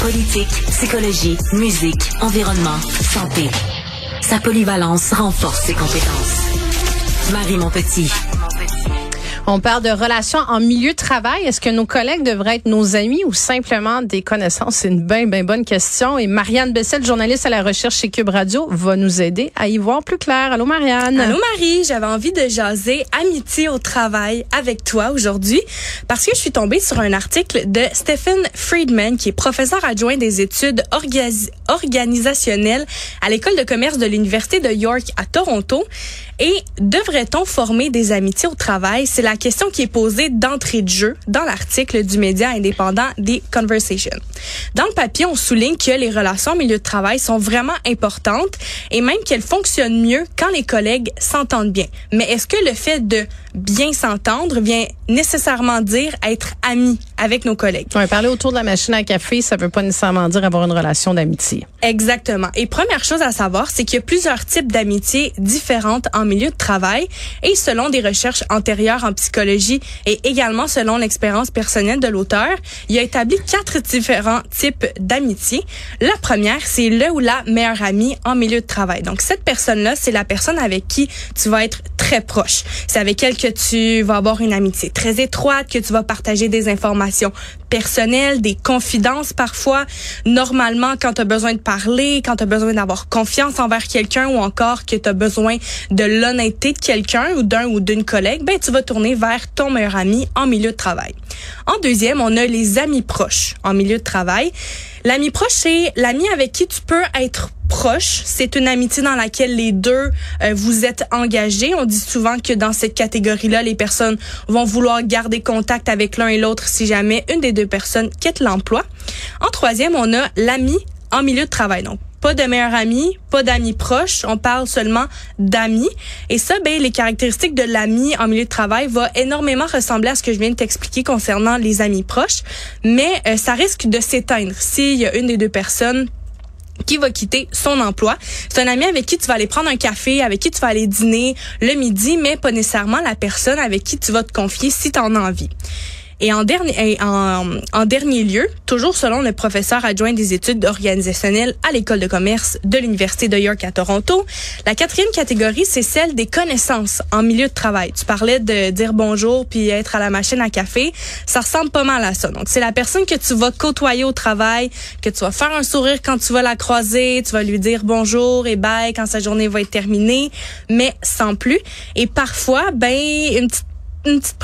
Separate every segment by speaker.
Speaker 1: Politique, psychologie, musique, environnement, santé. Sa polyvalence renforce ses compétences. Marie Montpetit.
Speaker 2: On parle de relations en milieu de travail. Est-ce que nos collègues devraient être nos amis ou simplement des connaissances? C'est une bien, bien bonne question. Et Marianne Bessel, journaliste à la recherche chez Cube Radio, va nous aider à y voir plus clair. Allô, Marianne.
Speaker 3: Allô, Marie. J'avais envie de jaser amitié au travail avec toi aujourd'hui parce que je suis tombée sur un article de Stephen Friedman, qui est professeur adjoint des études organisationnelles à l'école de commerce de l'Université de York à Toronto. Et devrait-on former des amitiés au travail? C'est la question qui est posée d'entrée de jeu dans l'article du média indépendant The Conversation. Dans le papier, on souligne que les relations au milieu de travail sont vraiment importantes et même qu'elles fonctionnent mieux quand les collègues s'entendent bien. Mais est-ce que le fait de bien s'entendre vient nécessairement dire être ami avec nos collègues?
Speaker 2: Ouais, parler autour de la machine à café, ça veut pas nécessairement dire avoir une relation d'amitié.
Speaker 3: Exactement. Et première chose à savoir, c'est qu'il y a plusieurs types d'amitiés différentes en milieu de travail et selon des recherches antérieures en psychologie et également selon l'expérience personnelle de l'auteur, il a établi quatre différents types d'amitié. La première, c'est le ou la meilleure amie en milieu de travail. Donc cette personne-là, c'est la personne avec qui tu vas être très proche. C'est avec elle que tu vas avoir une amitié très étroite, que tu vas partager des informations personnelles, des confidences parfois. Normalement, quand tu as besoin de parler, quand tu as besoin d'avoir confiance envers quelqu'un ou encore que tu as besoin de l'honnêteté de quelqu'un ou d'un ou d'une collègue, ben tu vas tourner vers ton meilleur ami en milieu de travail. En deuxième, on a les amis proches en milieu de travail. L'ami proche, c'est l'ami avec qui tu peux être proche. C'est une amitié dans laquelle les deux euh, vous êtes engagés. On dit souvent que dans cette catégorie-là, les personnes vont vouloir garder contact avec l'un et l'autre si jamais une des deux personnes quitte l'emploi. En troisième, on a l'ami en milieu de travail. Donc, pas de meilleur ami, pas d'amis proches, on parle seulement d'amis. Et ça, ben, les caractéristiques de l'ami en milieu de travail va énormément ressembler à ce que je viens de t'expliquer concernant les amis proches, mais euh, ça risque de s'éteindre s'il y a une des deux personnes qui va quitter son emploi. C'est un ami avec qui tu vas aller prendre un café, avec qui tu vas aller dîner le midi, mais pas nécessairement la personne avec qui tu vas te confier si tu en as envie. Et en dernier, en, en, dernier lieu, toujours selon le professeur adjoint des études organisationnelles à l'école de commerce de l'Université de York à Toronto, la quatrième catégorie, c'est celle des connaissances en milieu de travail. Tu parlais de dire bonjour puis être à la machine à café. Ça ressemble pas mal à ça. Donc, c'est la personne que tu vas côtoyer au travail, que tu vas faire un sourire quand tu vas la croiser, tu vas lui dire bonjour et bye quand sa journée va être terminée, mais sans plus. Et parfois, ben, une petite une petite,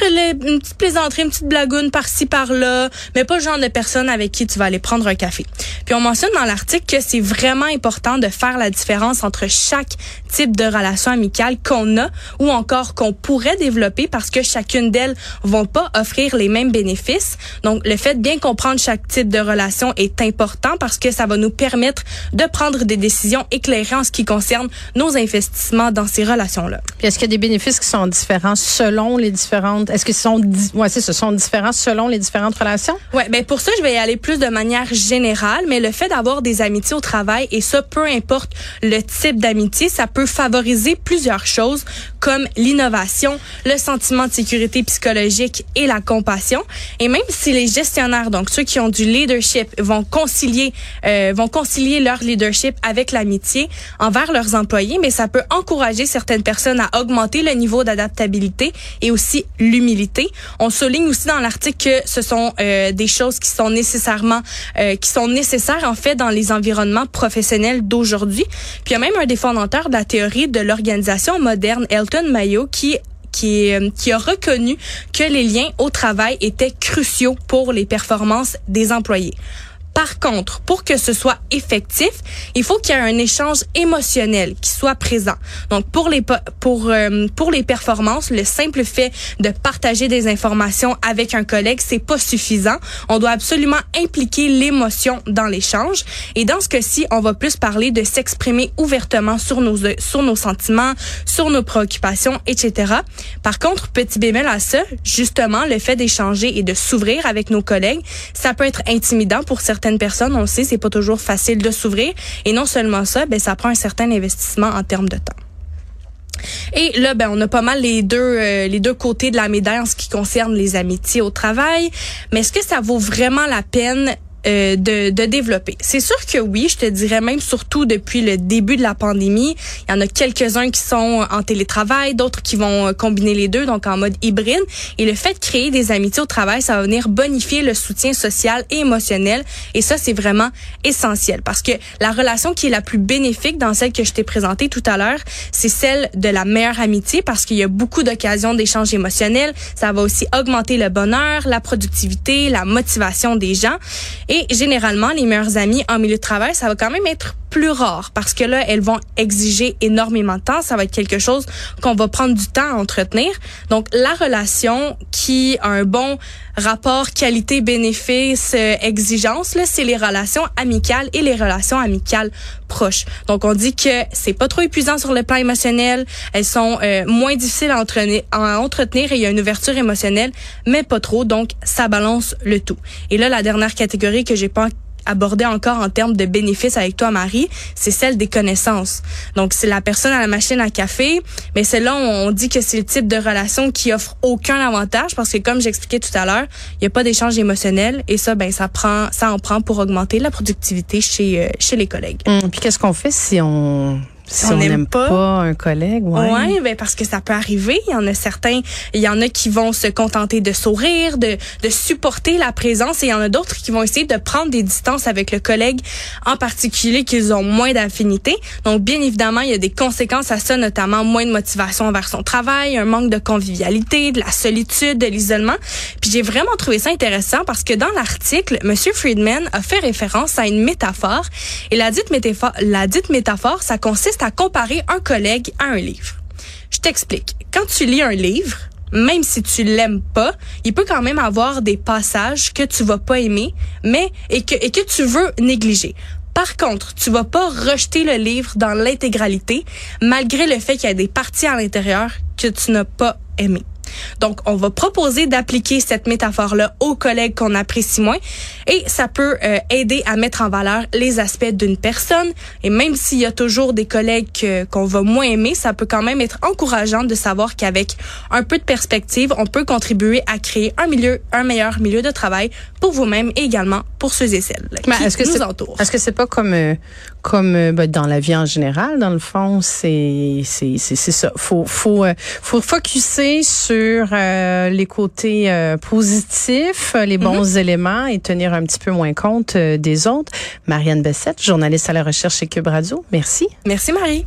Speaker 3: une petite plaisanterie, une par-ci par-là, mais pas le genre de personne avec qui tu vas aller prendre un café. Puis on mentionne dans l'article que c'est vraiment important de faire la différence entre chaque type de relation amicale qu'on a ou encore qu'on pourrait développer parce que chacune d'elles vont pas offrir les mêmes bénéfices. Donc le fait de bien comprendre chaque type de relation est important parce que ça va nous permettre de prendre des décisions éclairées en ce qui concerne nos investissements dans ces relations-là.
Speaker 2: Est-ce qu'il y a des bénéfices qui sont différents selon les est-ce que ce sont ouais, ce sont différents selon les différentes relations?
Speaker 3: Ouais, ben pour ça je vais y aller plus de manière générale, mais le fait d'avoir des amitiés au travail et ça peu importe le type d'amitié, ça peut favoriser plusieurs choses comme l'innovation, le sentiment de sécurité psychologique et la compassion. Et même si les gestionnaires, donc ceux qui ont du leadership, vont concilier, euh, vont concilier leur leadership avec l'amitié envers leurs employés, mais ça peut encourager certaines personnes à augmenter le niveau d'adaptabilité et aussi l'humilité. On souligne aussi dans l'article que ce sont euh, des choses qui sont nécessairement, euh, qui sont nécessaires en fait dans les environnements professionnels d'aujourd'hui. Puis il y a même un des fondateurs de la théorie de l'organisation moderne, Elton Mayo, qui qui, euh, qui, a reconnu que les liens au travail étaient cruciaux pour les performances des employés. Par contre, pour que ce soit effectif, il faut qu'il y ait un échange émotionnel qui soit présent. Donc pour les pour euh, pour les performances, le simple fait de partager des informations avec un collègue, c'est pas suffisant. On doit absolument impliquer l'émotion dans l'échange et dans ce cas-ci, on va plus parler de s'exprimer ouvertement sur nos sur nos sentiments, sur nos préoccupations, etc. Par contre, petit bémol à ça, justement, le fait d'échanger et de s'ouvrir avec nos collègues, ça peut être intimidant pour certains personnes, on le sait, c'est pas toujours facile de s'ouvrir. Et non seulement ça, ben ça prend un certain investissement en termes de temps. Et là, ben, on a pas mal les deux, euh, les deux côtés de la médaille en ce qui concerne les amitiés au travail. Mais est-ce que ça vaut vraiment la peine euh, de, de développer. C'est sûr que oui, je te dirais même surtout depuis le début de la pandémie, il y en a quelques-uns qui sont en télétravail, d'autres qui vont combiner les deux, donc en mode hybride. Et le fait de créer des amitiés au travail, ça va venir bonifier le soutien social et émotionnel. Et ça, c'est vraiment essentiel parce que la relation qui est la plus bénéfique dans celle que je t'ai présentée tout à l'heure, c'est celle de la meilleure amitié parce qu'il y a beaucoup d'occasions d'échanges émotionnels. Ça va aussi augmenter le bonheur, la productivité, la motivation des gens. Généralement, les meilleurs amis en milieu de travail, ça va quand même être plus rare parce que là, elles vont exiger énormément de temps. Ça va être quelque chose qu'on va prendre du temps à entretenir. Donc, la relation qui a un bon rapport qualité-bénéfice, euh, exigence, là, c'est les relations amicales et les relations amicales proches. Donc, on dit que c'est pas trop épuisant sur le plan émotionnel. Elles sont euh, moins difficiles à entretenir, à entretenir et il y a une ouverture émotionnelle, mais pas trop. Donc, ça balance le tout. Et là, la dernière catégorie que j'ai pas aborder encore en termes de bénéfices avec toi, Marie, c'est celle des connaissances. Donc, c'est la personne à la machine à café, mais c'est là on dit que c'est le type de relation qui offre aucun avantage parce que, comme j'expliquais tout à l'heure, il n'y a pas d'échange émotionnel et ça, ben, ça prend, ça en prend pour augmenter la productivité chez, euh, chez les collègues.
Speaker 2: Hum, puis qu'est-ce qu'on fait si on si on n'aime pas, un collègue, ouais.
Speaker 3: ouais. ben parce que ça peut arriver. Il y en a certains, il y en a qui vont se contenter de sourire, de, de supporter la présence, et il y en a d'autres qui vont essayer de prendre des distances avec le collègue, en particulier qu'ils ont moins d'affinité. Donc, bien évidemment, il y a des conséquences à ça, notamment moins de motivation envers son travail, un manque de convivialité, de la solitude, de l'isolement. Puis j'ai vraiment trouvé ça intéressant parce que dans l'article, Monsieur Friedman a fait référence à une métaphore, et la dite métaphore, la dite métaphore, ça consiste à comparer un collègue à un livre. Je t'explique. Quand tu lis un livre, même si tu l'aimes pas, il peut quand même avoir des passages que tu vas pas aimer, mais et que et que tu veux négliger. Par contre, tu vas pas rejeter le livre dans l'intégralité, malgré le fait qu'il y a des parties à l'intérieur que tu n'as pas aimées. Donc, on va proposer d'appliquer cette métaphore-là aux collègues qu'on apprécie moins et ça peut euh, aider à mettre en valeur les aspects d'une personne. Et même s'il y a toujours des collègues qu'on va moins aimer, ça peut quand même être encourageant de savoir qu'avec un peu de perspective, on peut contribuer à créer un milieu, un meilleur milieu de travail pour vous-même et également pour ceux et celles qui est-ce que nous entourent.
Speaker 2: Est-ce que c'est pas comme euh, comme euh, ben, dans la vie en général, dans le fond, c'est c'est c'est ça. Faut faut faut focuser sur euh, les côtés euh, positifs, les bons mhm. éléments et tenir un petit peu moins compte euh, des autres. Marianne Bessette, journaliste à la recherche chez Cube Radio. Merci.
Speaker 3: Merci Marie.